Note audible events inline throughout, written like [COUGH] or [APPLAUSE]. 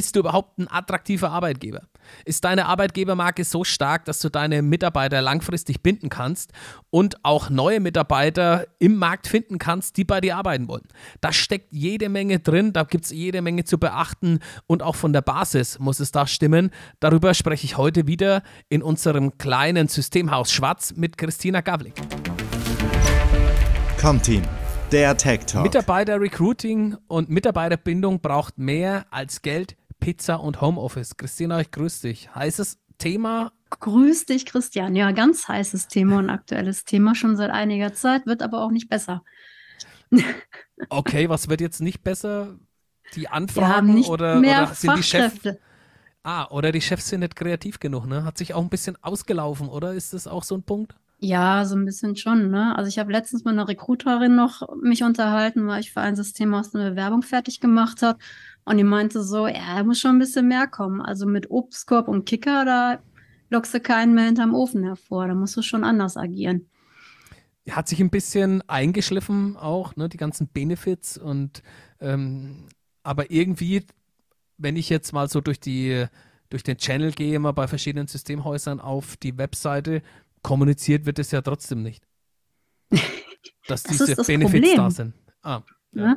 bist du überhaupt ein attraktiver Arbeitgeber? Ist deine Arbeitgebermarke so stark, dass du deine Mitarbeiter langfristig binden kannst und auch neue Mitarbeiter im Markt finden kannst, die bei dir arbeiten wollen? Da steckt jede Menge drin, da gibt es jede Menge zu beachten und auch von der Basis muss es da stimmen. Darüber spreche ich heute wieder in unserem kleinen Systemhaus Schwarz mit Christina Gavlik. Comteam, der Tech Talk. Mitarbeiter-Recruiting und Mitarbeiterbindung braucht mehr als Geld, Pizza und Homeoffice. Christina, ich grüße dich. Heißes Thema. Grüß dich, Christian. Ja, ganz heißes Thema und aktuelles Thema schon seit einiger Zeit, wird aber auch nicht besser. [LAUGHS] okay, was wird jetzt nicht besser? Die Anfragen oder, oder sind die Chefs? Ah, oder die Chefs sind nicht kreativ genug, ne? Hat sich auch ein bisschen ausgelaufen, oder? Ist das auch so ein Punkt? Ja, so ein bisschen schon, ne? Also ich habe letztens mit einer Recruiterin noch mich unterhalten, weil ich für ein System aus einer Bewerbung fertig gemacht habe. Und die meinte so, ja, da muss schon ein bisschen mehr kommen. Also mit Obstkorb und Kicker, da lockst du keinen mehr hinterm Ofen hervor. Da musst du schon anders agieren. Hat sich ein bisschen eingeschliffen auch, ne, die ganzen Benefits und ähm, aber irgendwie, wenn ich jetzt mal so durch die durch den Channel gehe, mal bei verschiedenen Systemhäusern auf die Webseite, kommuniziert wird es ja trotzdem nicht. [LAUGHS] Dass das diese Benefits Problem. da sind. Ah, ja. ja.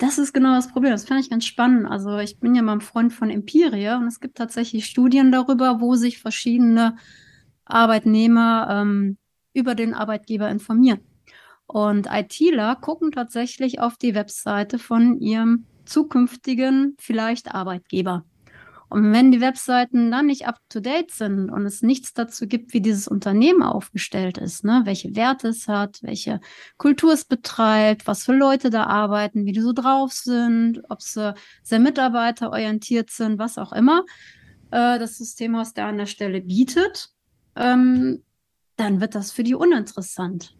Das ist genau das Problem. Das fand ich ganz spannend. Also ich bin ja mal ein Freund von Empiria und es gibt tatsächlich Studien darüber, wo sich verschiedene Arbeitnehmer ähm, über den Arbeitgeber informieren. Und ITler gucken tatsächlich auf die Webseite von ihrem zukünftigen vielleicht Arbeitgeber. Und wenn die Webseiten dann nicht up-to-date sind und es nichts dazu gibt, wie dieses Unternehmen aufgestellt ist, ne, welche Werte es hat, welche Kultur es betreibt, was für Leute da arbeiten, wie die so drauf sind, ob sie sehr mitarbeiterorientiert sind, was auch immer, äh, das Systemhaus da an der Stelle bietet, ähm, dann wird das für die uninteressant.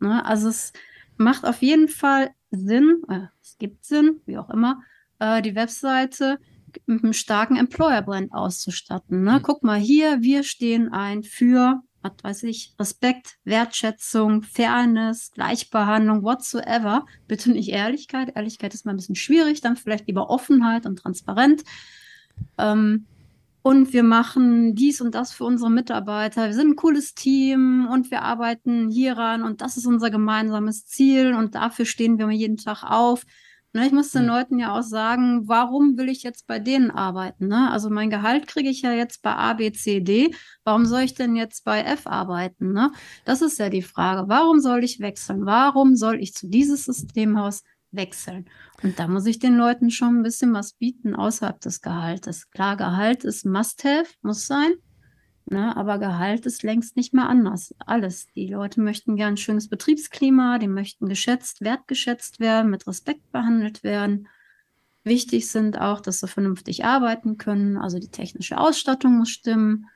Ne? Also es macht auf jeden Fall Sinn, äh, es gibt Sinn, wie auch immer, äh, die Webseite mit einem starken Employer-Brand auszustatten. Ne? Mhm. Guck mal hier, wir stehen ein für, was weiß ich, Respekt, Wertschätzung, Fairness, Gleichbehandlung, whatsoever. Bitte nicht Ehrlichkeit. Ehrlichkeit ist mal ein bisschen schwierig, dann vielleicht lieber Offenheit und Transparent. Ähm, und wir machen dies und das für unsere Mitarbeiter. Wir sind ein cooles Team und wir arbeiten hieran und das ist unser gemeinsames Ziel und dafür stehen wir jeden Tag auf. Ne, ich muss den Leuten ja auch sagen, warum will ich jetzt bei denen arbeiten? Ne? Also mein Gehalt kriege ich ja jetzt bei A, B, C, D. Warum soll ich denn jetzt bei F arbeiten? Ne? Das ist ja die Frage. Warum soll ich wechseln? Warum soll ich zu dieses Systemhaus wechseln? Und da muss ich den Leuten schon ein bisschen was bieten außerhalb des Gehaltes. Klar, Gehalt ist Must-Have, muss sein. Ne, aber Gehalt ist längst nicht mehr anders. Alles. Die Leute möchten gern ein schönes Betriebsklima, die möchten geschätzt, wertgeschätzt werden, mit Respekt behandelt werden. Wichtig sind auch, dass sie vernünftig arbeiten können. Also die technische Ausstattung muss stimmen.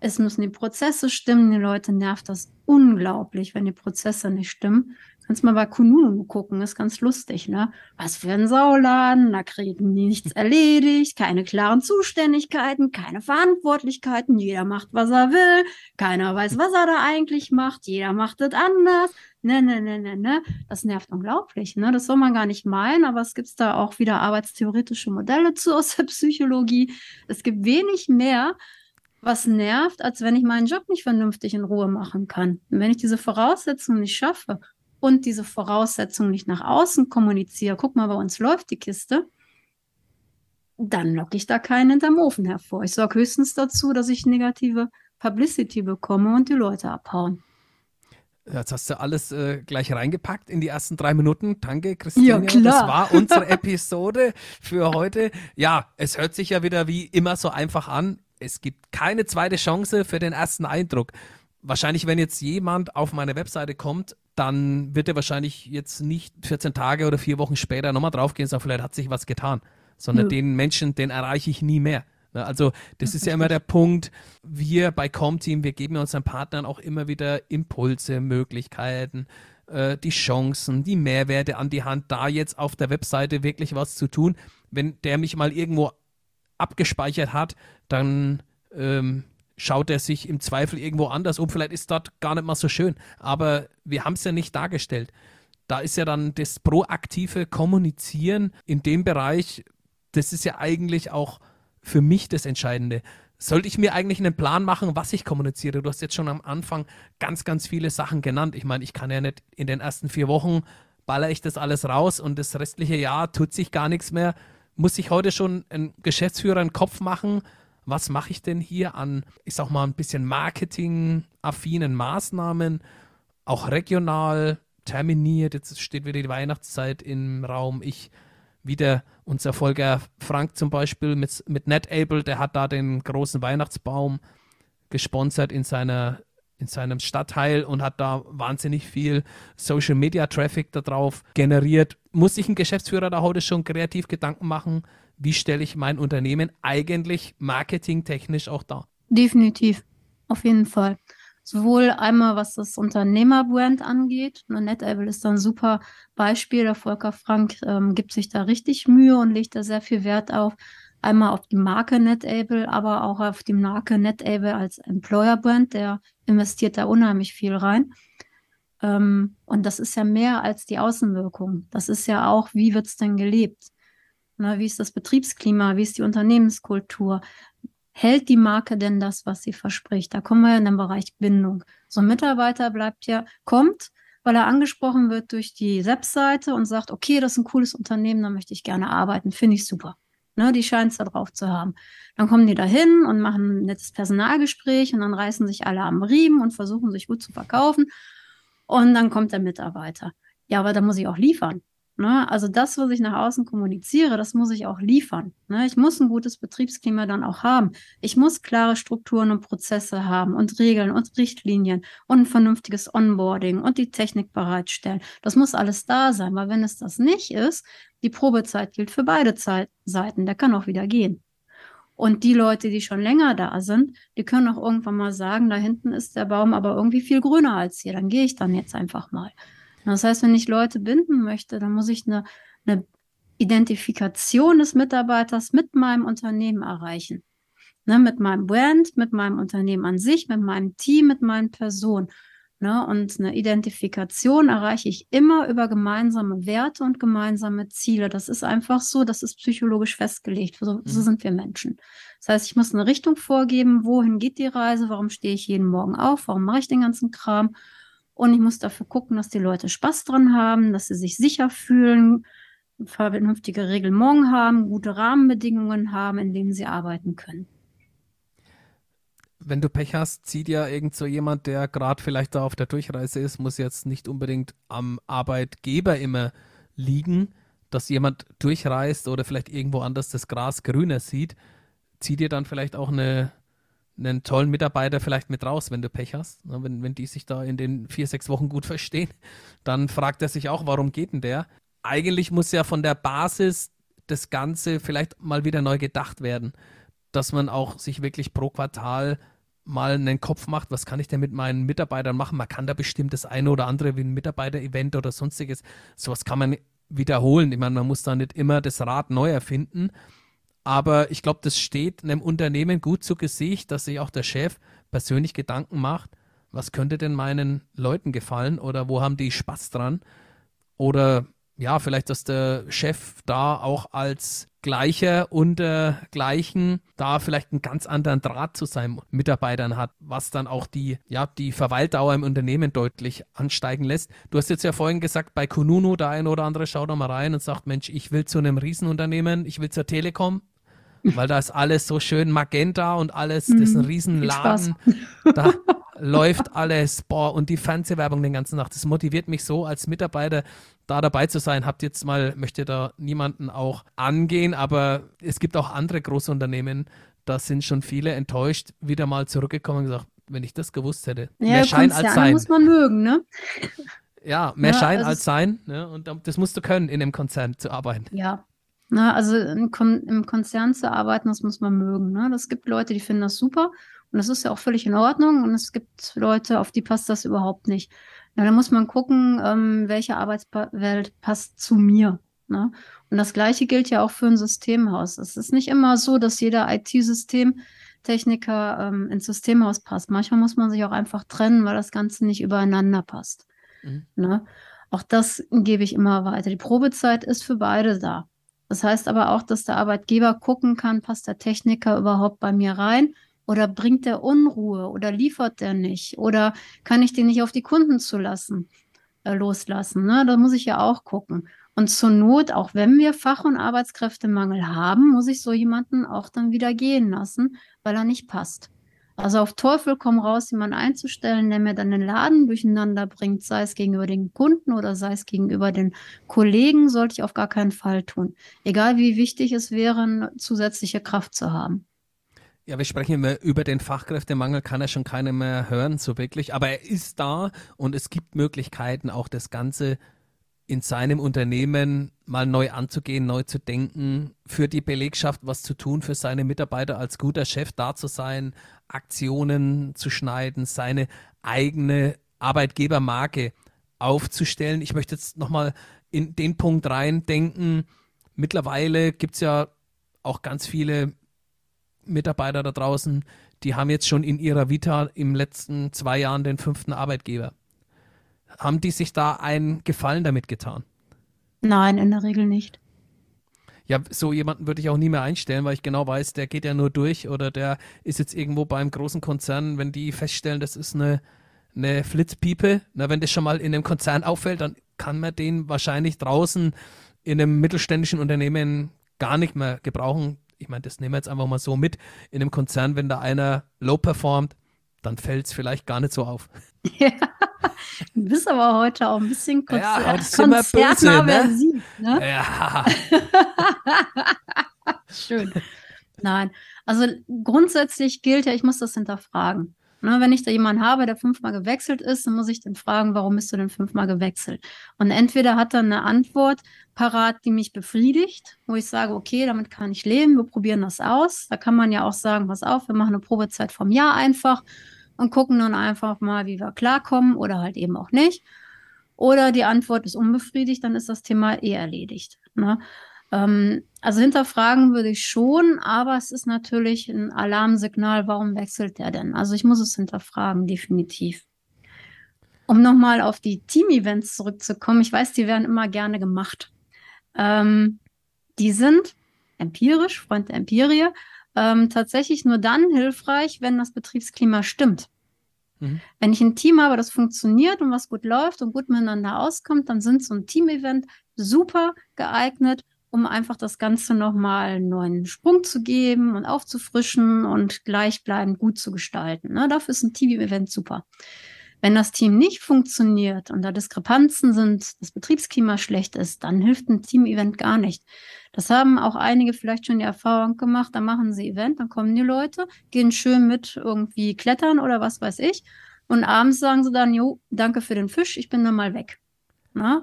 Es müssen die Prozesse stimmen. Die Leute nervt das unglaublich, wenn die Prozesse nicht stimmen. Kannst mal bei Kununu gucken, ist ganz lustig, ne? Was für ein Sauladen, da kriegen die nichts erledigt, keine klaren Zuständigkeiten, keine Verantwortlichkeiten, jeder macht, was er will, keiner weiß, was er da eigentlich macht, jeder macht es anders. Ne, ne, ne, ne, ne. Das nervt unglaublich, ne? Das soll man gar nicht meinen, aber es gibt da auch wieder arbeitstheoretische Modelle zu aus der Psychologie. Es gibt wenig mehr, was nervt, als wenn ich meinen Job nicht vernünftig in Ruhe machen kann. Und wenn ich diese Voraussetzungen nicht schaffe und diese Voraussetzungen nicht nach außen kommuniziere, guck mal, bei uns läuft die Kiste, dann locke ich da keinen hinterm Ofen hervor. Ich sorge höchstens dazu, dass ich negative Publicity bekomme und die Leute abhauen. Jetzt hast du alles äh, gleich reingepackt in die ersten drei Minuten. Danke, Christine. Ja, klar. Das war unsere [LAUGHS] Episode für heute. Ja, es hört sich ja wieder wie immer so einfach an. Es gibt keine zweite Chance für den ersten Eindruck. Wahrscheinlich, wenn jetzt jemand auf meine Webseite kommt dann wird er wahrscheinlich jetzt nicht 14 Tage oder vier Wochen später nochmal draufgehen und sagen, vielleicht hat sich was getan, sondern ja. den Menschen, den erreiche ich nie mehr. Ne, also das, das ist ja immer der Punkt, wir bei Comteam, wir geben unseren Partnern auch immer wieder Impulse, Möglichkeiten, äh, die Chancen, die Mehrwerte an die Hand, da jetzt auf der Webseite wirklich was zu tun. Wenn der mich mal irgendwo abgespeichert hat, dann ähm, schaut er sich im Zweifel irgendwo anders um. Vielleicht ist dort gar nicht mal so schön. Aber wir haben es ja nicht dargestellt. Da ist ja dann das proaktive Kommunizieren in dem Bereich das ist ja eigentlich auch für mich das Entscheidende. Sollte ich mir eigentlich einen Plan machen, was ich kommuniziere? Du hast jetzt schon am Anfang ganz, ganz viele Sachen genannt. Ich meine, ich kann ja nicht in den ersten vier Wochen baller ich das alles raus und das restliche Jahr tut sich gar nichts mehr. Muss ich heute schon ein Geschäftsführer einen Kopf machen? Was mache ich denn hier an, ich sag mal, ein bisschen marketing-affinen Maßnahmen? Auch regional terminiert. Jetzt steht wieder die Weihnachtszeit im Raum. Ich wieder unser Volker Frank zum Beispiel mit, mit NetAble, der hat da den großen Weihnachtsbaum gesponsert in seiner in seinem Stadtteil und hat da wahnsinnig viel Social Media Traffic darauf generiert. Muss sich ein Geschäftsführer da heute schon kreativ Gedanken machen, wie stelle ich mein Unternehmen eigentlich marketingtechnisch auch dar? Definitiv, auf jeden Fall. Sowohl einmal, was das Unternehmerbrand angeht. NetAble ist ein super Beispiel. Der Volker Frank ähm, gibt sich da richtig Mühe und legt da sehr viel Wert auf. Einmal auf die Marke NetAble, aber auch auf die Marke NetAble als Employer-Brand. Der investiert da unheimlich viel rein. Ähm, und das ist ja mehr als die Außenwirkung. Das ist ja auch, wie wird es denn gelebt? Na, wie ist das Betriebsklima? Wie ist die Unternehmenskultur? hält die Marke denn das, was sie verspricht? Da kommen wir in den Bereich Bindung. So ein Mitarbeiter bleibt ja, kommt, weil er angesprochen wird durch die Webseite und sagt, okay, das ist ein cooles Unternehmen, da möchte ich gerne arbeiten, finde ich super. Ne, die scheint es da drauf zu haben. Dann kommen die da hin und machen ein nettes Personalgespräch und dann reißen sich alle am Riemen und versuchen sich gut zu verkaufen. Und dann kommt der Mitarbeiter. Ja, aber da muss ich auch liefern. Ne? Also das, was ich nach außen kommuniziere, das muss ich auch liefern. Ne? Ich muss ein gutes Betriebsklima dann auch haben. Ich muss klare Strukturen und Prozesse haben und Regeln und Richtlinien und ein vernünftiges Onboarding und die Technik bereitstellen. Das muss alles da sein, weil wenn es das nicht ist, die Probezeit gilt für beide Zeit Seiten. Der kann auch wieder gehen. Und die Leute, die schon länger da sind, die können auch irgendwann mal sagen, da hinten ist der Baum aber irgendwie viel grüner als hier. Dann gehe ich dann jetzt einfach mal. Das heißt, wenn ich Leute binden möchte, dann muss ich eine, eine Identifikation des Mitarbeiters mit meinem Unternehmen erreichen. Ne, mit meinem Brand, mit meinem Unternehmen an sich, mit meinem Team, mit meinen Personen. Ne, und eine Identifikation erreiche ich immer über gemeinsame Werte und gemeinsame Ziele. Das ist einfach so, das ist psychologisch festgelegt. So, so mhm. sind wir Menschen. Das heißt, ich muss eine Richtung vorgeben, wohin geht die Reise, warum stehe ich jeden Morgen auf, warum mache ich den ganzen Kram und ich muss dafür gucken, dass die Leute Spaß dran haben, dass sie sich sicher fühlen, vernünftige Reglement haben, gute Rahmenbedingungen haben, in denen sie arbeiten können. Wenn du Pech hast, zieht ja irgend so jemand, der gerade vielleicht da auf der Durchreise ist, muss jetzt nicht unbedingt am Arbeitgeber immer liegen, dass jemand durchreist oder vielleicht irgendwo anders das Gras grüner sieht, zieht dir dann vielleicht auch eine einen tollen Mitarbeiter vielleicht mit raus, wenn du Pech hast. Wenn, wenn die sich da in den vier, sechs Wochen gut [LAUGHS] verstehen, dann fragt er sich auch, warum geht denn der? Eigentlich muss ja von der Basis das Ganze vielleicht mal wieder neu gedacht werden, dass man auch sich wirklich pro Quartal mal einen Kopf macht, was kann ich denn mit meinen Mitarbeitern machen? Man kann da bestimmt das eine oder andere wie ein Mitarbeiter-Event oder sonstiges, sowas kann man wiederholen. Ich meine, man muss da nicht immer das Rad neu erfinden, aber ich glaube, das steht einem Unternehmen gut zu Gesicht, dass sich auch der Chef persönlich Gedanken macht, was könnte denn meinen Leuten gefallen oder wo haben die Spaß dran? Oder ja, vielleicht, dass der Chef da auch als Gleicher unter Gleichen da vielleicht einen ganz anderen Draht zu seinen Mitarbeitern hat, was dann auch die, ja, die Verweildauer im Unternehmen deutlich ansteigen lässt. Du hast jetzt ja vorhin gesagt, bei Kununu, der ein oder andere schaut da mal rein und sagt, Mensch, ich will zu einem Riesenunternehmen, ich will zur Telekom, [LAUGHS] weil da ist alles so schön magenta und alles, das ist ein mhm. Riesenladen. Da [LAUGHS] läuft alles, boah, und die Fernsehwerbung den ganzen Tag. Das motiviert mich so als Mitarbeiter, da dabei zu sein. Habt jetzt mal, möchte da niemanden auch angehen, aber es gibt auch andere große Unternehmen, da sind schon viele enttäuscht, wieder mal zurückgekommen und gesagt, wenn ich das gewusst hätte. Ja, mehr Schein als Sein. muss man mögen, ne? Ja, mehr ja, Schein also als Sein. Ne? Und das musst du können, in einem Konzern zu arbeiten. Ja, na, also im, Kon im Konzern zu arbeiten, das muss man mögen. Ne? Das gibt Leute, die finden das super und das ist ja auch völlig in Ordnung. Und es gibt Leute, auf die passt das überhaupt nicht. Ja, da muss man gucken, ähm, welche Arbeitswelt passt zu mir. Ne? Und das Gleiche gilt ja auch für ein Systemhaus. Es ist nicht immer so, dass jeder IT-Systemtechniker ähm, ins Systemhaus passt. Manchmal muss man sich auch einfach trennen, weil das Ganze nicht übereinander passt. Mhm. Ne? Auch das gebe ich immer weiter. Die Probezeit ist für beide da. Das heißt aber auch, dass der Arbeitgeber gucken kann, passt der Techniker überhaupt bei mir rein oder bringt der Unruhe oder liefert der nicht oder kann ich den nicht auf die Kunden zulassen, äh, loslassen. Ne? Da muss ich ja auch gucken. Und zur Not, auch wenn wir Fach- und Arbeitskräftemangel haben, muss ich so jemanden auch dann wieder gehen lassen, weil er nicht passt. Also auf Teufel komm raus, jemanden einzustellen, der mir dann den Laden durcheinander bringt, sei es gegenüber den Kunden oder sei es gegenüber den Kollegen, sollte ich auf gar keinen Fall tun. Egal wie wichtig es wäre, zusätzliche Kraft zu haben. Ja, wir sprechen über den Fachkräftemangel, kann er schon keiner mehr hören, so wirklich. Aber er ist da und es gibt Möglichkeiten, auch das Ganze in seinem Unternehmen mal neu anzugehen, neu zu denken, für die Belegschaft was zu tun, für seine Mitarbeiter als guter Chef da zu sein, Aktionen zu schneiden, seine eigene Arbeitgebermarke aufzustellen. Ich möchte jetzt nochmal in den Punkt rein denken. Mittlerweile gibt es ja auch ganz viele Mitarbeiter da draußen, die haben jetzt schon in ihrer Vita im letzten zwei Jahren den fünften Arbeitgeber. Haben die sich da einen Gefallen damit getan? Nein, in der Regel nicht. Ja, so jemanden würde ich auch nie mehr einstellen, weil ich genau weiß, der geht ja nur durch oder der ist jetzt irgendwo beim großen Konzern, wenn die feststellen, das ist eine, eine Flitzpiepe, na, wenn das schon mal in einem Konzern auffällt, dann kann man den wahrscheinlich draußen in einem mittelständischen Unternehmen gar nicht mehr gebrauchen. Ich meine, das nehmen wir jetzt einfach mal so mit. In einem Konzern, wenn da einer low performt, dann fällt es vielleicht gar nicht so auf. [LAUGHS] Ja, du bist aber heute auch ein bisschen Konzer ja, konzernaversiv. Ne? ne? Ja. [LAUGHS] Schön. Nein, also grundsätzlich gilt ja, ich muss das hinterfragen. Ne, wenn ich da jemanden habe, der fünfmal gewechselt ist, dann muss ich den fragen, warum bist du denn fünfmal gewechselt? Und entweder hat er eine Antwort parat, die mich befriedigt, wo ich sage, okay, damit kann ich leben, wir probieren das aus. Da kann man ja auch sagen, pass auf, wir machen eine Probezeit vom Jahr einfach und gucken dann einfach mal, wie wir klarkommen oder halt eben auch nicht. Oder die Antwort ist unbefriedigt, dann ist das Thema eh erledigt. Ne? Ähm, also hinterfragen würde ich schon, aber es ist natürlich ein Alarmsignal, warum wechselt der denn? Also ich muss es hinterfragen, definitiv. Um nochmal auf die Team-Events zurückzukommen, ich weiß, die werden immer gerne gemacht. Ähm, die sind empirisch, Freund der Empirie, ähm, tatsächlich nur dann hilfreich, wenn das Betriebsklima stimmt. Mhm. Wenn ich ein Team habe, das funktioniert und was gut läuft und gut miteinander auskommt, dann sind so ein Team-Event super geeignet, um einfach das Ganze nochmal einen neuen Sprung zu geben und aufzufrischen und gleichbleibend gut zu gestalten. Ne? Dafür ist ein Team-Event super. Wenn das Team nicht funktioniert und da Diskrepanzen sind, das Betriebsklima schlecht ist, dann hilft ein Team-Event gar nicht. Das haben auch einige vielleicht schon die Erfahrung gemacht. Da machen sie Event, dann kommen die Leute, gehen schön mit irgendwie klettern oder was weiß ich. Und abends sagen sie dann, jo, danke für den Fisch, ich bin dann mal weg. Na?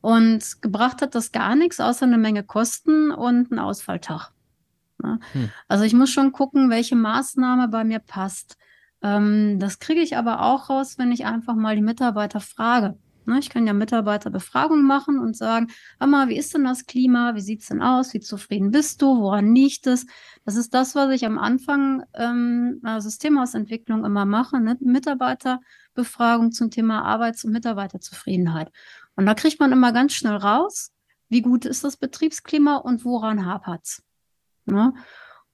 Und gebracht hat das gar nichts, außer eine Menge Kosten und einen Ausfalltag. Hm. Also ich muss schon gucken, welche Maßnahme bei mir passt. Ähm, das kriege ich aber auch raus, wenn ich einfach mal die Mitarbeiter frage. Ne, ich kann ja Mitarbeiterbefragung machen und sagen, mal, wie ist denn das Klima? Wie sieht es denn aus? Wie zufrieden bist du? Woran liegt es? Das ist das, was ich am Anfang ähm, Systemhausentwicklung immer mache, ne? Mitarbeiterbefragung zum Thema Arbeits- und Mitarbeiterzufriedenheit. Und da kriegt man immer ganz schnell raus, wie gut ist das Betriebsklima und woran hapert's. Ne?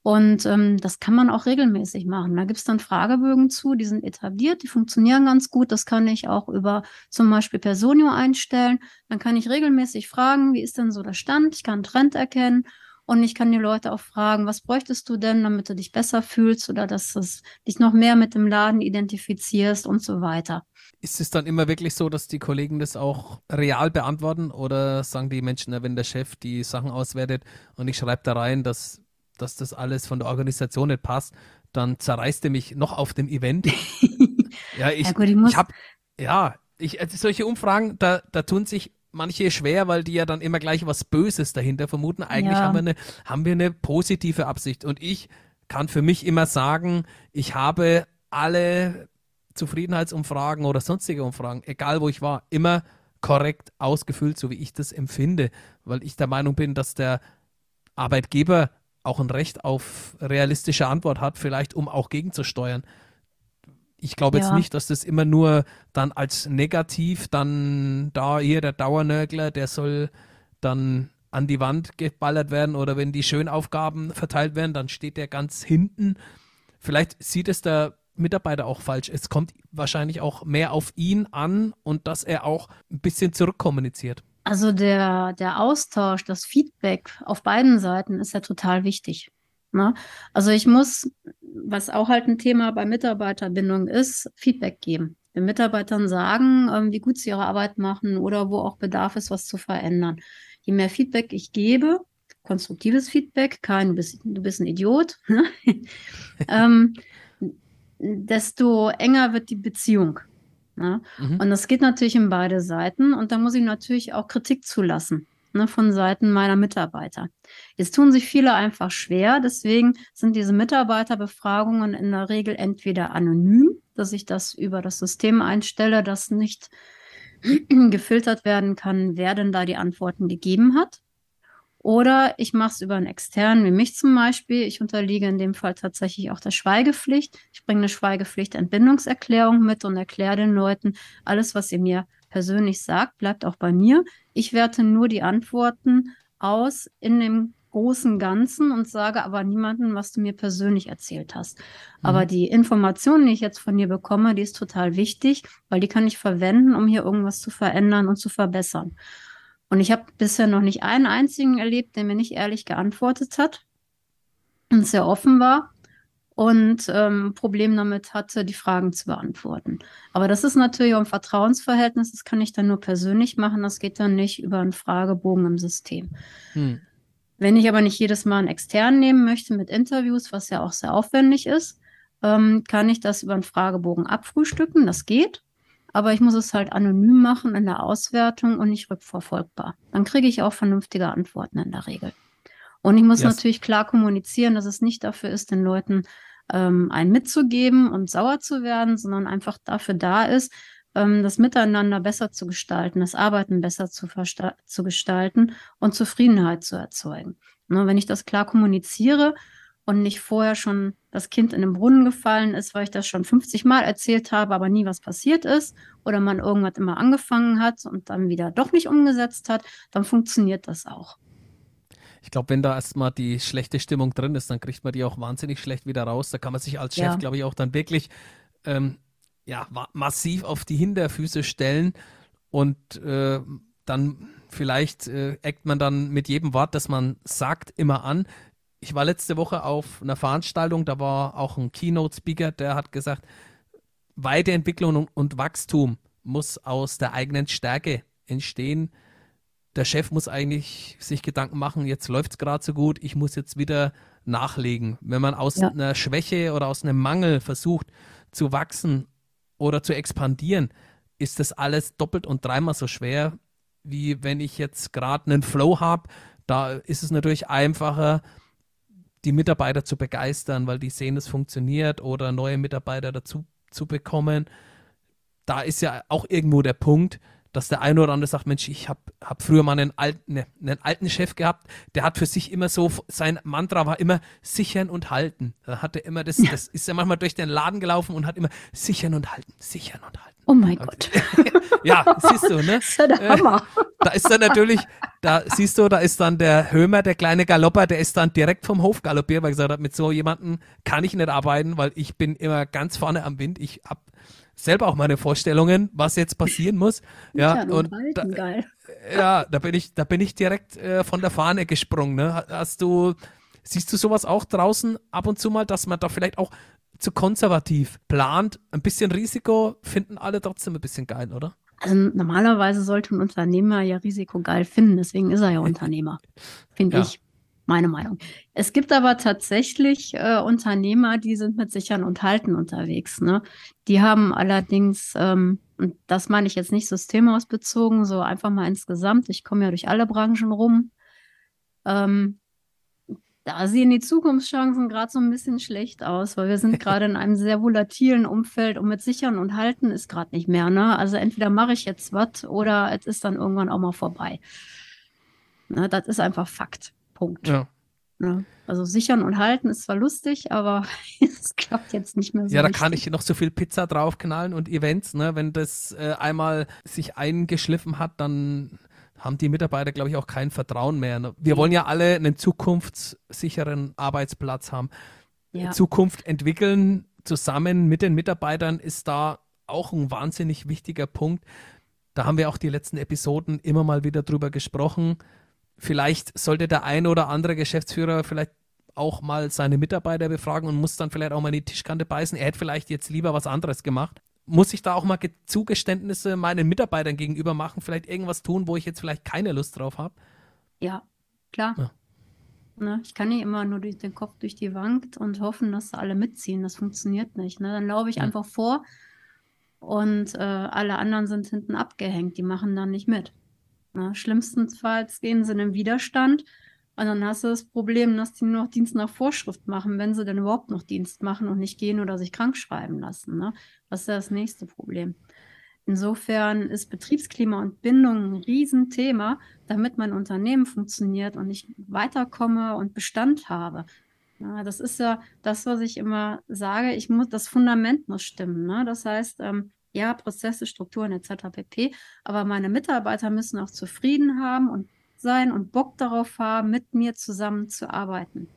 Und ähm, das kann man auch regelmäßig machen. Da gibt es dann Fragebögen zu, die sind etabliert, die funktionieren ganz gut. Das kann ich auch über zum Beispiel Personio einstellen. Dann kann ich regelmäßig fragen, wie ist denn so der Stand? Ich kann einen Trend erkennen und ich kann die Leute auch fragen, was bräuchtest du denn, damit du dich besser fühlst oder dass du dich noch mehr mit dem Laden identifizierst und so weiter. Ist es dann immer wirklich so, dass die Kollegen das auch real beantworten oder sagen die Menschen, wenn der Chef die Sachen auswertet und ich schreibe da rein, dass dass das alles von der Organisation nicht passt, dann zerreißt er mich noch auf dem Event. [LAUGHS] ja, ich, ja, gut, ich, ich habe, ja, ich, also solche Umfragen, da, da tun sich manche schwer, weil die ja dann immer gleich was Böses dahinter vermuten. Eigentlich ja. haben, wir eine, haben wir eine positive Absicht. Und ich kann für mich immer sagen, ich habe alle Zufriedenheitsumfragen oder sonstige Umfragen, egal wo ich war, immer korrekt ausgefüllt, so wie ich das empfinde, weil ich der Meinung bin, dass der Arbeitgeber auch ein Recht auf realistische Antwort hat, vielleicht um auch gegenzusteuern. Ich glaube ja. jetzt nicht, dass das immer nur dann als negativ, dann da hier der Dauernörgler, der soll dann an die Wand geballert werden oder wenn die Schönaufgaben verteilt werden, dann steht der ganz hinten. Vielleicht sieht es der Mitarbeiter auch falsch. Es kommt wahrscheinlich auch mehr auf ihn an und dass er auch ein bisschen zurückkommuniziert. Also der, der Austausch, das Feedback auf beiden Seiten ist ja total wichtig. Ne? Also ich muss, was auch halt ein Thema bei Mitarbeiterbindung ist, Feedback geben. Den Mitarbeitern sagen, ähm, wie gut sie ihre Arbeit machen oder wo auch Bedarf ist, was zu verändern. Je mehr Feedback ich gebe, konstruktives Feedback, kein, du bist, ein Idiot, ne? [LAUGHS] ähm, desto enger wird die Beziehung. Ne? Mhm. Und das geht natürlich in beide Seiten. Und da muss ich natürlich auch Kritik zulassen ne, von Seiten meiner Mitarbeiter. Jetzt tun sich viele einfach schwer. Deswegen sind diese Mitarbeiterbefragungen in der Regel entweder anonym, dass ich das über das System einstelle, dass nicht [CLEARS THROAT] gefiltert werden kann, wer denn da die Antworten gegeben hat. Oder ich mache es über einen externen, wie mich zum Beispiel. Ich unterliege in dem Fall tatsächlich auch der Schweigepflicht. Ich bringe eine Schweigepflicht-Entbindungserklärung mit und erkläre den Leuten, alles, was ihr mir persönlich sagt, bleibt auch bei mir. Ich werte nur die Antworten aus in dem großen Ganzen und sage aber niemandem, was du mir persönlich erzählt hast. Mhm. Aber die Information, die ich jetzt von dir bekomme, die ist total wichtig, weil die kann ich verwenden, um hier irgendwas zu verändern und zu verbessern. Und ich habe bisher noch nicht einen einzigen erlebt, der mir nicht ehrlich geantwortet hat und sehr offen war und ähm, Problem damit hatte, die Fragen zu beantworten. Aber das ist natürlich auch ein Vertrauensverhältnis, das kann ich dann nur persönlich machen, das geht dann nicht über einen Fragebogen im System. Hm. Wenn ich aber nicht jedes Mal einen externen nehmen möchte mit Interviews, was ja auch sehr aufwendig ist, ähm, kann ich das über einen Fragebogen abfrühstücken, das geht aber ich muss es halt anonym machen in der Auswertung und nicht rückverfolgbar. Dann kriege ich auch vernünftige Antworten in der Regel. Und ich muss yes. natürlich klar kommunizieren, dass es nicht dafür ist, den Leuten ähm, einen mitzugeben und sauer zu werden, sondern einfach dafür da ist, ähm, das Miteinander besser zu gestalten, das Arbeiten besser zu, zu gestalten und Zufriedenheit zu erzeugen. Ne, wenn ich das klar kommuniziere, und nicht vorher schon das Kind in den Brunnen gefallen ist, weil ich das schon 50 Mal erzählt habe, aber nie was passiert ist oder man irgendwas immer angefangen hat und dann wieder doch nicht umgesetzt hat, dann funktioniert das auch. Ich glaube, wenn da erstmal die schlechte Stimmung drin ist, dann kriegt man die auch wahnsinnig schlecht wieder raus. Da kann man sich als Chef, ja. glaube ich, auch dann wirklich ähm, ja, massiv auf die Hinterfüße stellen und äh, dann vielleicht äh, eckt man dann mit jedem Wort, das man sagt, immer an ich war letzte Woche auf einer Veranstaltung, da war auch ein Keynote-Speaker, der hat gesagt, Weiterentwicklung und Wachstum muss aus der eigenen Stärke entstehen. Der Chef muss eigentlich sich Gedanken machen, jetzt läuft es gerade so gut, ich muss jetzt wieder nachlegen. Wenn man aus ja. einer Schwäche oder aus einem Mangel versucht zu wachsen oder zu expandieren, ist das alles doppelt und dreimal so schwer, wie wenn ich jetzt gerade einen Flow habe. Da ist es natürlich einfacher, die Mitarbeiter zu begeistern, weil die sehen, es funktioniert oder neue Mitarbeiter dazu zu bekommen. Da ist ja auch irgendwo der Punkt, dass der eine oder andere sagt, Mensch, ich habe hab früher mal einen alten, ne, einen alten Chef gehabt, der hat für sich immer so, sein Mantra war immer sichern und halten. Da hat er immer das, ja. das ist er manchmal durch den Laden gelaufen und hat immer sichern und halten, sichern und halten. Oh mein Gott. [LAUGHS] ja, siehst du, ne? Das [LAUGHS] ist ja der Hammer. Äh, da ist dann natürlich, da siehst du, da ist dann der Hömer, der kleine Galopper, der ist dann direkt vom Hof galoppiert, weil er gesagt hat, mit so jemandem kann ich nicht arbeiten, weil ich bin immer ganz vorne am Wind. Ich hab selber auch meine Vorstellungen, was jetzt passieren muss. [LAUGHS] Ja, und da, ja, da bin ich, da bin ich direkt äh, von der Fahne gesprungen. Ne? Hast du, siehst du sowas auch draußen ab und zu mal, dass man da vielleicht auch zu konservativ plant. Ein bisschen Risiko finden alle trotzdem ein bisschen geil, oder? Also normalerweise sollte ein Unternehmer ja Risiko geil finden, deswegen ist er ja [LAUGHS] Unternehmer, finde ja. ich. Meine Meinung. Es gibt aber tatsächlich äh, Unternehmer, die sind mit Sichern und Halten unterwegs. Ne? Die haben allerdings, ähm, und das meine ich jetzt nicht systemausbezogen, so einfach mal insgesamt. Ich komme ja durch alle Branchen rum. Ähm, da sehen die Zukunftschancen gerade so ein bisschen schlecht aus, weil wir sind [LAUGHS] gerade in einem sehr volatilen Umfeld und mit Sichern und Halten ist gerade nicht mehr. Ne? Also entweder mache ich jetzt was oder es ist dann irgendwann auch mal vorbei. Ne, das ist einfach Fakt. Punkt. Ja. Ne? Also sichern und halten ist zwar lustig, aber [LAUGHS] es klappt jetzt nicht mehr so. Ja, da richtig. kann ich noch so viel Pizza draufknallen und Events, ne? Wenn das äh, einmal sich eingeschliffen hat, dann haben die Mitarbeiter, glaube ich, auch kein Vertrauen mehr. Ne? Wir wollen ja alle einen zukunftssicheren Arbeitsplatz haben. Ja. Zukunft entwickeln zusammen mit den Mitarbeitern ist da auch ein wahnsinnig wichtiger Punkt. Da haben wir auch die letzten Episoden immer mal wieder drüber gesprochen. Vielleicht sollte der ein oder andere Geschäftsführer vielleicht auch mal seine Mitarbeiter befragen und muss dann vielleicht auch mal in die Tischkante beißen. Er hätte vielleicht jetzt lieber was anderes gemacht. Muss ich da auch mal Zugeständnisse meinen Mitarbeitern gegenüber machen? Vielleicht irgendwas tun, wo ich jetzt vielleicht keine Lust drauf habe? Ja, klar. Ja. Ne, ich kann nicht immer nur durch den Kopf durch die Wand und hoffen, dass alle mitziehen. Das funktioniert nicht. Ne? Dann laufe ich ja. einfach vor und äh, alle anderen sind hinten abgehängt. Die machen dann nicht mit. Ne? Schlimmstenfalls gehen sie in den Widerstand und dann hast du das Problem, dass die nur noch Dienst nach Vorschrift machen, wenn sie denn überhaupt noch Dienst machen und nicht gehen oder sich krank schreiben lassen. Ne? Das ist ja das nächste Problem. Insofern ist Betriebsklima und Bindung ein Riesenthema, damit mein Unternehmen funktioniert und ich weiterkomme und Bestand habe. Ja, das ist ja das, was ich immer sage. Ich muss, das Fundament muss stimmen. Ne? Das heißt, ähm, ja, Prozesse, Strukturen etc. pp. Aber meine Mitarbeiter müssen auch zufrieden haben und sein und Bock darauf haben, mit mir zusammenzuarbeiten.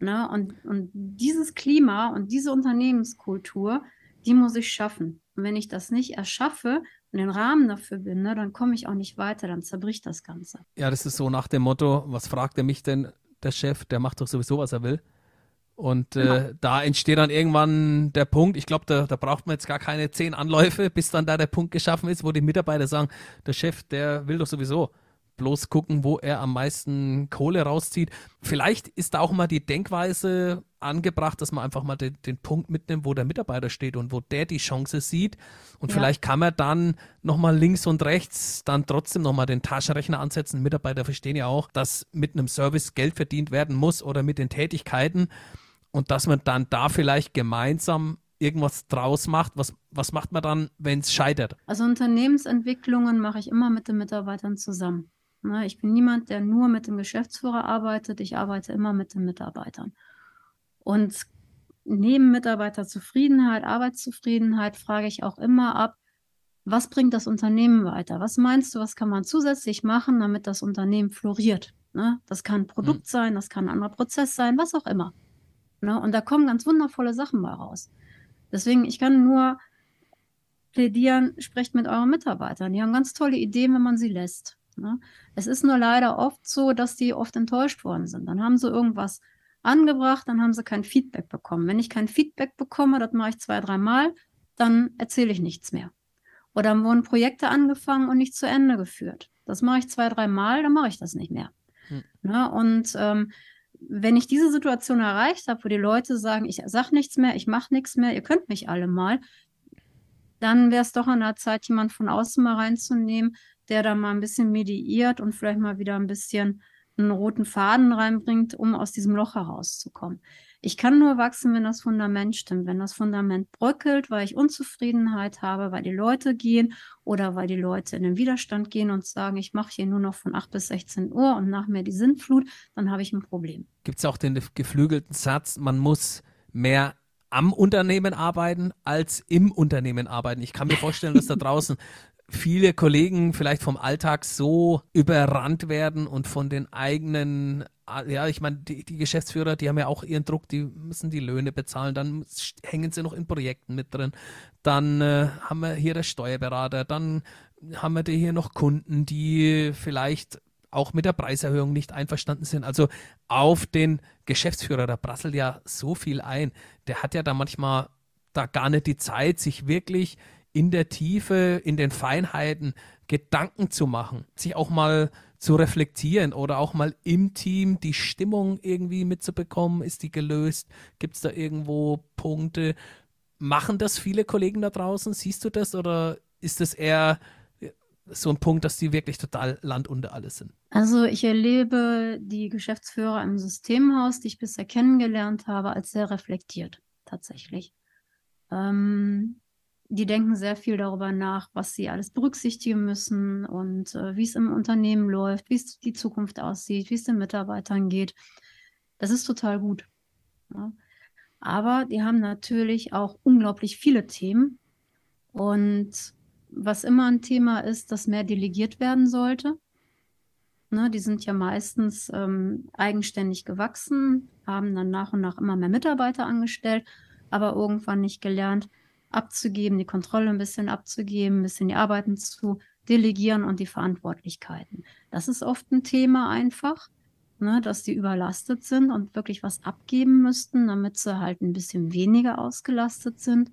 Ne? Und, und dieses Klima und diese Unternehmenskultur, die muss ich schaffen. Und wenn ich das nicht erschaffe und den Rahmen dafür binde, dann komme ich auch nicht weiter, dann zerbricht das Ganze. Ja, das ist so nach dem Motto, was fragt er mich denn, der Chef, der macht doch sowieso, was er will. Und äh, genau. da entsteht dann irgendwann der Punkt, ich glaube, da, da braucht man jetzt gar keine zehn Anläufe, bis dann da der Punkt geschaffen ist, wo die Mitarbeiter sagen, der Chef, der will doch sowieso bloß gucken, wo er am meisten Kohle rauszieht. Vielleicht ist da auch mal die Denkweise angebracht, dass man einfach mal den, den Punkt mitnimmt, wo der Mitarbeiter steht und wo der die Chance sieht. Und ja. vielleicht kann man dann nochmal links und rechts dann trotzdem nochmal den Taschenrechner ansetzen. Mitarbeiter verstehen ja auch, dass mit einem Service Geld verdient werden muss oder mit den Tätigkeiten und dass man dann da vielleicht gemeinsam irgendwas draus macht. Was, was macht man dann, wenn es scheitert? Also Unternehmensentwicklungen mache ich immer mit den Mitarbeitern zusammen. Ne, ich bin niemand, der nur mit dem Geschäftsführer arbeitet. Ich arbeite immer mit den Mitarbeitern. Und neben Mitarbeiterzufriedenheit, Arbeitszufriedenheit frage ich auch immer ab, was bringt das Unternehmen weiter? Was meinst du, was kann man zusätzlich machen, damit das Unternehmen floriert? Ne? Das kann ein Produkt mhm. sein, das kann ein anderer Prozess sein, was auch immer. Ne? Und da kommen ganz wundervolle Sachen bei raus. Deswegen, ich kann nur plädieren, sprecht mit euren Mitarbeitern. Die haben ganz tolle Ideen, wenn man sie lässt. Ne? Es ist nur leider oft so, dass die oft enttäuscht worden sind. Dann haben sie irgendwas angebracht, dann haben sie kein Feedback bekommen. Wenn ich kein Feedback bekomme, das mache ich zwei, dreimal, dann erzähle ich nichts mehr. Oder wurden Projekte angefangen und nicht zu Ende geführt. Das mache ich zwei, dreimal, dann mache ich das nicht mehr. Hm. Ne? Und ähm, wenn ich diese Situation erreicht habe, wo die Leute sagen, ich sage nichts mehr, ich mache nichts mehr, ihr könnt mich alle mal, dann wäre es doch an der Zeit, jemand von außen mal reinzunehmen, der da mal ein bisschen mediiert und vielleicht mal wieder ein bisschen einen roten Faden reinbringt, um aus diesem Loch herauszukommen. Ich kann nur wachsen, wenn das Fundament stimmt. Wenn das Fundament bröckelt, weil ich Unzufriedenheit habe, weil die Leute gehen oder weil die Leute in den Widerstand gehen und sagen, ich mache hier nur noch von 8 bis 16 Uhr und nach mir die Sintflut, dann habe ich ein Problem. Gibt es auch den geflügelten Satz, man muss mehr am Unternehmen arbeiten als im Unternehmen arbeiten. Ich kann mir vorstellen, dass da [LAUGHS] draußen viele Kollegen vielleicht vom Alltag so überrannt werden und von den eigenen, ja, ich meine, die, die, Geschäftsführer, die haben ja auch ihren Druck, die müssen die Löhne bezahlen, dann hängen sie noch in Projekten mit drin. Dann äh, haben wir hier der Steuerberater, dann haben wir hier noch Kunden, die vielleicht auch mit der Preiserhöhung nicht einverstanden sind. Also auf den Geschäftsführer, da prasselt ja so viel ein. Der hat ja da manchmal da gar nicht die Zeit, sich wirklich in der Tiefe, in den Feinheiten Gedanken zu machen, sich auch mal zu reflektieren oder auch mal im Team die Stimmung irgendwie mitzubekommen. Ist die gelöst? Gibt es da irgendwo Punkte? Machen das viele Kollegen da draußen? Siehst du das oder ist es eher so ein Punkt, dass die wirklich total Land unter alles sind? Also ich erlebe die Geschäftsführer im Systemhaus, die ich bisher kennengelernt habe, als sehr reflektiert tatsächlich. Ähm, die denken sehr viel darüber nach, was sie alles berücksichtigen müssen und äh, wie es im Unternehmen läuft, wie es die Zukunft aussieht, wie es den Mitarbeitern geht. Das ist total gut. Ja. Aber die haben natürlich auch unglaublich viele Themen. Und was immer ein Thema ist, das mehr delegiert werden sollte. Ne, die sind ja meistens ähm, eigenständig gewachsen, haben dann nach und nach immer mehr Mitarbeiter angestellt, aber irgendwann nicht gelernt, abzugeben, die Kontrolle ein bisschen abzugeben, ein bisschen die Arbeiten zu delegieren und die Verantwortlichkeiten. Das ist oft ein Thema einfach, ne, dass die überlastet sind und wirklich was abgeben müssten, damit sie halt ein bisschen weniger ausgelastet sind.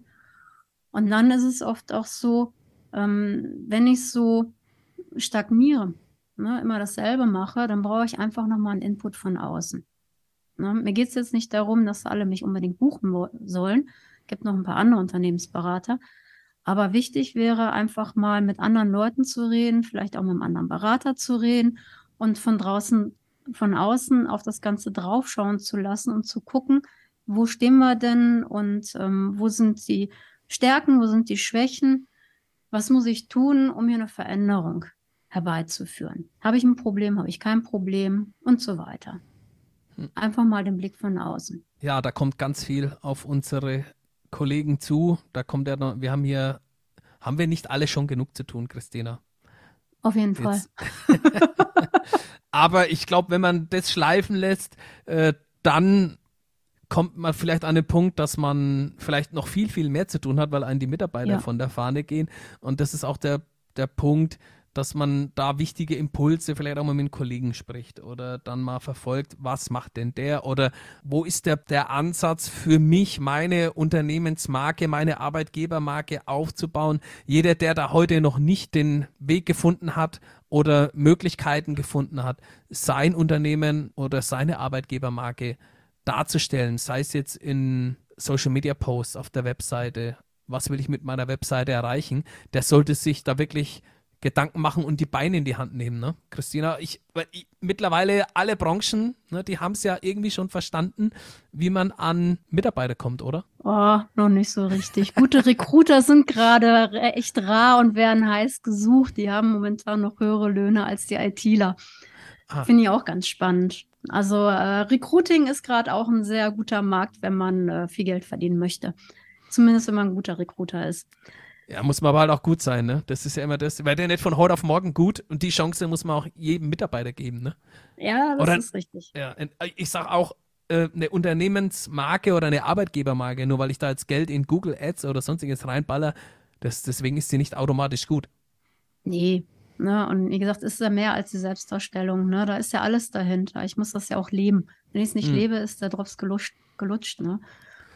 Und dann ist es oft auch so, ähm, wenn ich so stagniere, ne, immer dasselbe mache, dann brauche ich einfach nochmal einen Input von außen. Ne, mir geht es jetzt nicht darum, dass alle mich unbedingt buchen sollen. Es gibt noch ein paar andere Unternehmensberater. Aber wichtig wäre einfach mal mit anderen Leuten zu reden, vielleicht auch mit einem anderen Berater zu reden und von draußen, von außen auf das Ganze draufschauen zu lassen und zu gucken, wo stehen wir denn und ähm, wo sind die Stärken, wo sind die Schwächen, was muss ich tun, um hier eine Veränderung herbeizuführen. Habe ich ein Problem, habe ich kein Problem und so weiter. Hm. Einfach mal den Blick von außen. Ja, da kommt ganz viel auf unsere Kollegen zu. Da kommt ja noch, wir haben hier, haben wir nicht alle schon genug zu tun, Christina? Auf jeden Jetzt. Fall. [LAUGHS] Aber ich glaube, wenn man das schleifen lässt, äh, dann kommt man vielleicht an den Punkt, dass man vielleicht noch viel, viel mehr zu tun hat, weil einen die Mitarbeiter ja. von der Fahne gehen. Und das ist auch der, der Punkt, dass man da wichtige Impulse vielleicht auch mal mit Kollegen spricht oder dann mal verfolgt, was macht denn der oder wo ist der, der Ansatz für mich, meine Unternehmensmarke, meine Arbeitgebermarke aufzubauen. Jeder, der da heute noch nicht den Weg gefunden hat oder Möglichkeiten gefunden hat, sein Unternehmen oder seine Arbeitgebermarke darzustellen, sei es jetzt in Social Media Posts auf der Webseite, was will ich mit meiner Webseite erreichen, der sollte sich da wirklich Gedanken machen und die Beine in die Hand nehmen, ne? Christina, ich, ich mittlerweile alle Branchen, ne, die haben es ja irgendwie schon verstanden, wie man an Mitarbeiter kommt, oder? Oh, noch nicht so richtig. Gute Recruiter sind gerade echt rar und werden heiß gesucht. Die haben momentan noch höhere Löhne als die ITler. Ah. Finde ich auch ganz spannend. Also äh, Recruiting ist gerade auch ein sehr guter Markt, wenn man äh, viel Geld verdienen möchte. Zumindest wenn man ein guter Recruiter ist. Ja, muss man aber halt auch gut sein, ne? Das ist ja immer das. Weil der nicht von heute auf morgen gut und die Chance muss man auch jedem Mitarbeiter geben, ne? Ja, das oder, ist richtig. Ja, ich sag auch, äh, eine Unternehmensmarke oder eine Arbeitgebermarke, nur weil ich da jetzt Geld in Google Ads oder sonstiges reinballer, das, deswegen ist sie nicht automatisch gut. Nee, Ne? Und wie gesagt, ist ja mehr als die Selbstdarstellung. Ne? Da ist ja alles dahinter. Ich muss das ja auch leben. Wenn ich es nicht hm. lebe, ist der Drops gelutscht. gelutscht ne?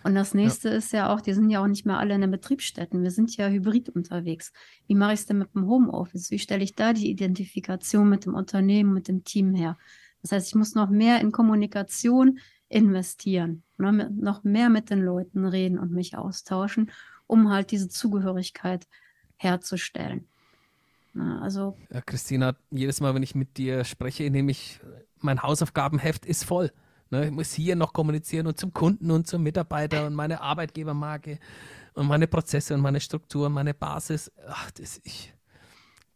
Und das nächste ja. ist ja auch, die sind ja auch nicht mehr alle in den Betriebsstätten. Wir sind ja hybrid unterwegs. Wie mache ich es denn mit dem Homeoffice? Wie stelle ich da die Identifikation mit dem Unternehmen, mit dem Team her? Das heißt, ich muss noch mehr in Kommunikation investieren, ne? noch mehr mit den Leuten reden und mich austauschen, um halt diese Zugehörigkeit herzustellen. Also. Ja, Christina, jedes Mal, wenn ich mit dir spreche, nehme ich, mein Hausaufgabenheft ist voll. Ne, ich muss hier noch kommunizieren und zum Kunden und zum Mitarbeiter und meine Arbeitgebermarke und meine Prozesse und meine Struktur und meine Basis. Ach, das ich.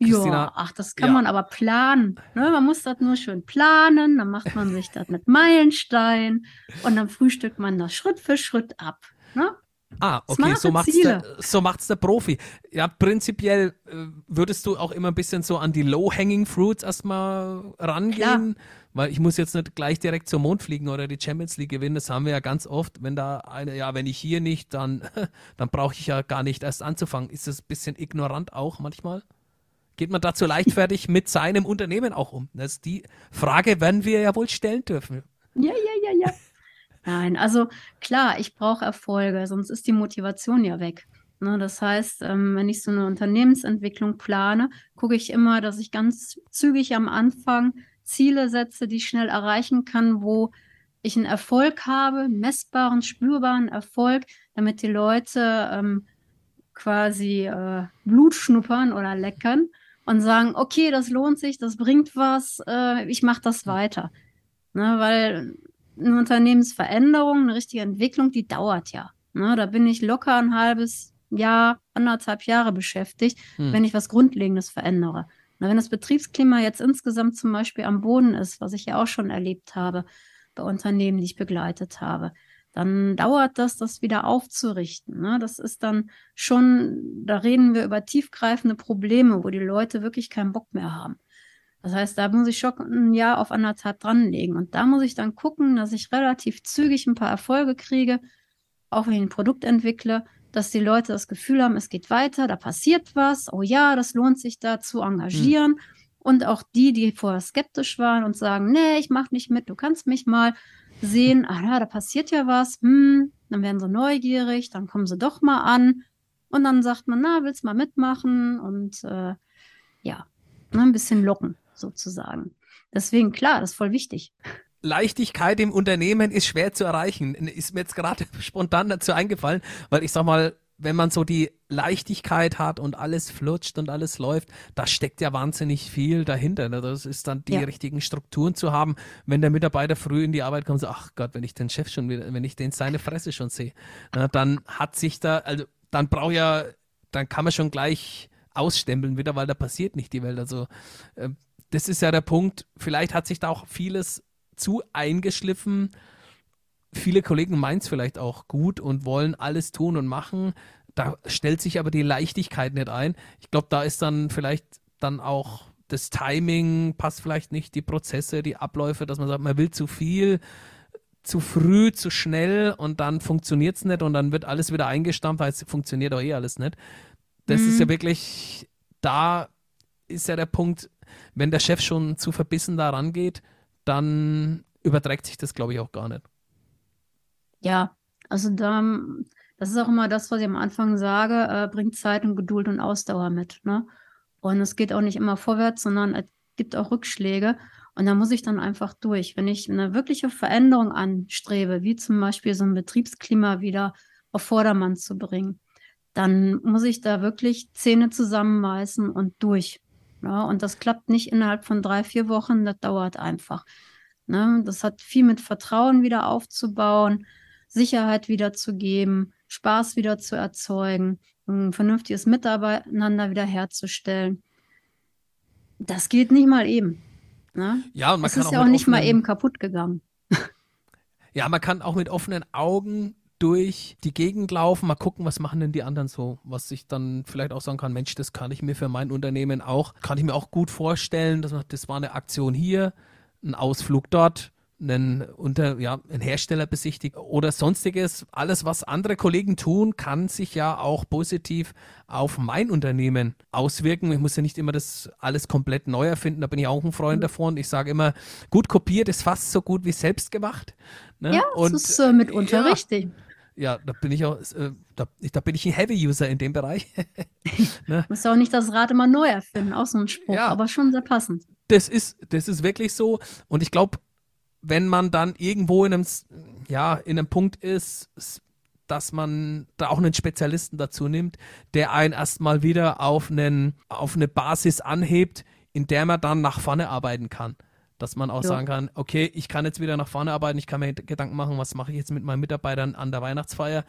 Ja, ach, das kann ja. man aber planen. Ne? Man muss das nur schön planen, dann macht man sich das mit Meilenstein und dann frühstückt man das Schritt für Schritt ab. Ne? Ah, okay, so macht's, der, so macht's der Profi. Ja, prinzipiell äh, würdest du auch immer ein bisschen so an die Low-Hanging Fruits erstmal rangehen. Klar. Weil ich muss jetzt nicht gleich direkt zum Mond fliegen oder die Champions League gewinnen. Das haben wir ja ganz oft. Wenn da eine, ja, wenn ich hier nicht, dann, [LAUGHS] dann brauche ich ja gar nicht erst anzufangen. Ist das ein bisschen ignorant auch manchmal? Geht man dazu leichtfertig mit seinem Unternehmen auch um? Das ist die Frage, werden wir ja wohl stellen dürfen. Ja, ja, ja, ja. Nein, also klar, ich brauche Erfolge, sonst ist die Motivation ja weg. Ne, das heißt, ähm, wenn ich so eine Unternehmensentwicklung plane, gucke ich immer, dass ich ganz zügig am Anfang Ziele setze, die ich schnell erreichen kann, wo ich einen Erfolg habe, messbaren, spürbaren Erfolg, damit die Leute ähm, quasi äh, Blut schnuppern oder leckern und sagen, okay, das lohnt sich, das bringt was, äh, ich mache das weiter. Ne, weil eine Unternehmensveränderung, eine richtige Entwicklung, die dauert ja. Ne, da bin ich locker ein halbes Jahr, anderthalb Jahre beschäftigt, hm. wenn ich was Grundlegendes verändere. Na, wenn das Betriebsklima jetzt insgesamt zum Beispiel am Boden ist, was ich ja auch schon erlebt habe bei Unternehmen, die ich begleitet habe, dann dauert das, das wieder aufzurichten. Ne? Das ist dann schon, da reden wir über tiefgreifende Probleme, wo die Leute wirklich keinen Bock mehr haben. Das heißt, da muss ich schon ein Jahr auf anderthalb dranlegen. Und da muss ich dann gucken, dass ich relativ zügig ein paar Erfolge kriege, auch wenn ich ein Produkt entwickle, dass die Leute das Gefühl haben, es geht weiter, da passiert was. Oh ja, das lohnt sich da zu engagieren. Hm. Und auch die, die vorher skeptisch waren und sagen, nee, ich mache nicht mit, du kannst mich mal sehen, ah ja, da passiert ja was, hm, dann werden sie neugierig, dann kommen sie doch mal an und dann sagt man, na, willst mal mitmachen und äh, ja, ne, ein bisschen locken sozusagen. Deswegen, klar, das ist voll wichtig. Leichtigkeit im Unternehmen ist schwer zu erreichen. Ist mir jetzt gerade [LAUGHS] spontan dazu eingefallen, weil ich sag mal, wenn man so die Leichtigkeit hat und alles flutscht und alles läuft, da steckt ja wahnsinnig viel dahinter. Ne? Das ist dann die ja. richtigen Strukturen zu haben. Wenn der Mitarbeiter früh in die Arbeit kommt, so, ach Gott, wenn ich den Chef schon wieder, wenn ich den seine Fresse schon sehe, na, dann hat sich da, also dann braucht ja, dann kann man schon gleich ausstempeln wieder, weil da passiert nicht die Welt. Also äh, das ist ja der Punkt. Vielleicht hat sich da auch vieles zu eingeschliffen. Viele Kollegen meinen es vielleicht auch gut und wollen alles tun und machen. Da stellt sich aber die Leichtigkeit nicht ein. Ich glaube, da ist dann vielleicht dann auch das Timing, passt vielleicht nicht, die Prozesse, die Abläufe, dass man sagt, man will zu viel, zu früh, zu schnell und dann funktioniert es nicht und dann wird alles wieder eingestampft, weil es funktioniert auch eh alles nicht. Das mhm. ist ja mhm. wirklich, da ist ja der Punkt, wenn der Chef schon zu verbissen da rangeht, dann überträgt sich das, glaube ich, auch gar nicht. Ja, also da, das ist auch immer das, was ich am Anfang sage, äh, bringt Zeit und Geduld und Ausdauer mit. Ne? Und es geht auch nicht immer vorwärts, sondern es gibt auch Rückschläge. Und da muss ich dann einfach durch. Wenn ich eine wirkliche Veränderung anstrebe, wie zum Beispiel so ein Betriebsklima wieder auf Vordermann zu bringen, dann muss ich da wirklich Zähne zusammenbeißen und durch. Ja, und das klappt nicht innerhalb von drei, vier Wochen, das dauert einfach. Ne? Das hat viel mit Vertrauen wieder aufzubauen, Sicherheit wieder zu geben, Spaß wieder zu erzeugen, ein vernünftiges Miteinander wieder herzustellen. Das geht nicht mal eben. Ne? Ja, und man es kann ist auch ja auch nicht mal eben kaputt gegangen. Ja, man kann auch mit offenen Augen durch die Gegend laufen, mal gucken, was machen denn die anderen so, was ich dann vielleicht auch sagen kann, Mensch, das kann ich mir für mein Unternehmen auch, kann ich mir auch gut vorstellen, dass man, das war eine Aktion hier, ein Ausflug dort, einen, unter, ja, einen Hersteller besichtigt oder sonstiges. Alles, was andere Kollegen tun, kann sich ja auch positiv auf mein Unternehmen auswirken. Ich muss ja nicht immer das alles komplett neu erfinden. Da bin ich auch ein Freund mhm. davon. Ich sage immer, gut kopiert ist fast so gut wie selbst gemacht. Ne? Ja, das Und, ist äh, mitunter ja, richtig. Ja, da bin ich auch, äh, da, da, bin ich ein Heavy-User in dem Bereich. [LAUGHS] ne? Muss auch nicht das Rad immer neu erfinden, auch so ein Spruch, ja, aber schon sehr passend. Das ist, das ist wirklich so. Und ich glaube, wenn man dann irgendwo in einem, ja, in einem Punkt ist, dass man da auch einen Spezialisten dazu nimmt, der einen erstmal wieder auf, einen, auf eine Basis anhebt, in der man dann nach vorne arbeiten kann dass man auch ja. sagen kann, okay, ich kann jetzt wieder nach vorne arbeiten, ich kann mir Gedanken machen, was mache ich jetzt mit meinen Mitarbeitern an der Weihnachtsfeier.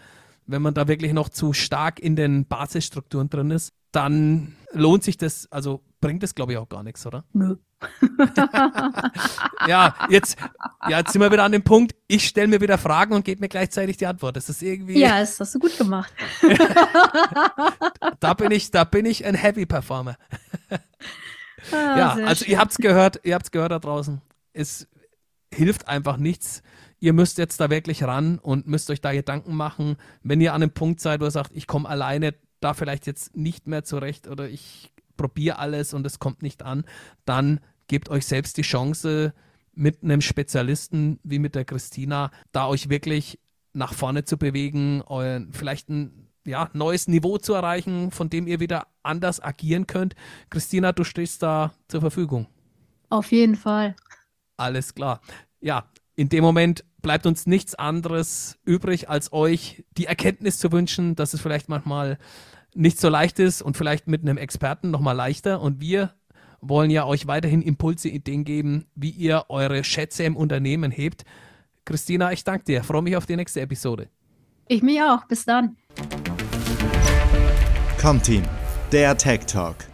Wenn man da wirklich noch zu stark in den Basisstrukturen drin ist, dann lohnt sich das, also bringt das, glaube ich, auch gar nichts, oder? Nö. [LAUGHS] ja, jetzt, ja, jetzt sind wir wieder an dem Punkt, ich stelle mir wieder Fragen und gebe mir gleichzeitig die Antwort. Das ist irgendwie. Ja, das hast du gut gemacht. [LAUGHS] da bin ich, da bin ich ein Heavy Performer. Ja, also schön. ihr habt's gehört, ihr habt's gehört da draußen. Es hilft einfach nichts. Ihr müsst jetzt da wirklich ran und müsst euch da Gedanken machen. Wenn ihr an einem Punkt seid, wo ihr sagt, ich komme alleine da vielleicht jetzt nicht mehr zurecht oder ich probiere alles und es kommt nicht an, dann gebt euch selbst die Chance, mit einem Spezialisten wie mit der Christina, da euch wirklich nach vorne zu bewegen, euren, vielleicht ein ja, neues Niveau zu erreichen, von dem ihr wieder anders agieren könnt. Christina, du stehst da zur Verfügung. Auf jeden Fall. Alles klar. Ja, in dem Moment bleibt uns nichts anderes übrig, als euch die Erkenntnis zu wünschen, dass es vielleicht manchmal nicht so leicht ist und vielleicht mit einem Experten nochmal leichter. Und wir wollen ja euch weiterhin Impulse, Ideen geben, wie ihr eure Schätze im Unternehmen hebt. Christina, ich danke dir. Freue mich auf die nächste Episode. Ich mich auch. Bis dann. Comteam, der Tech Talk.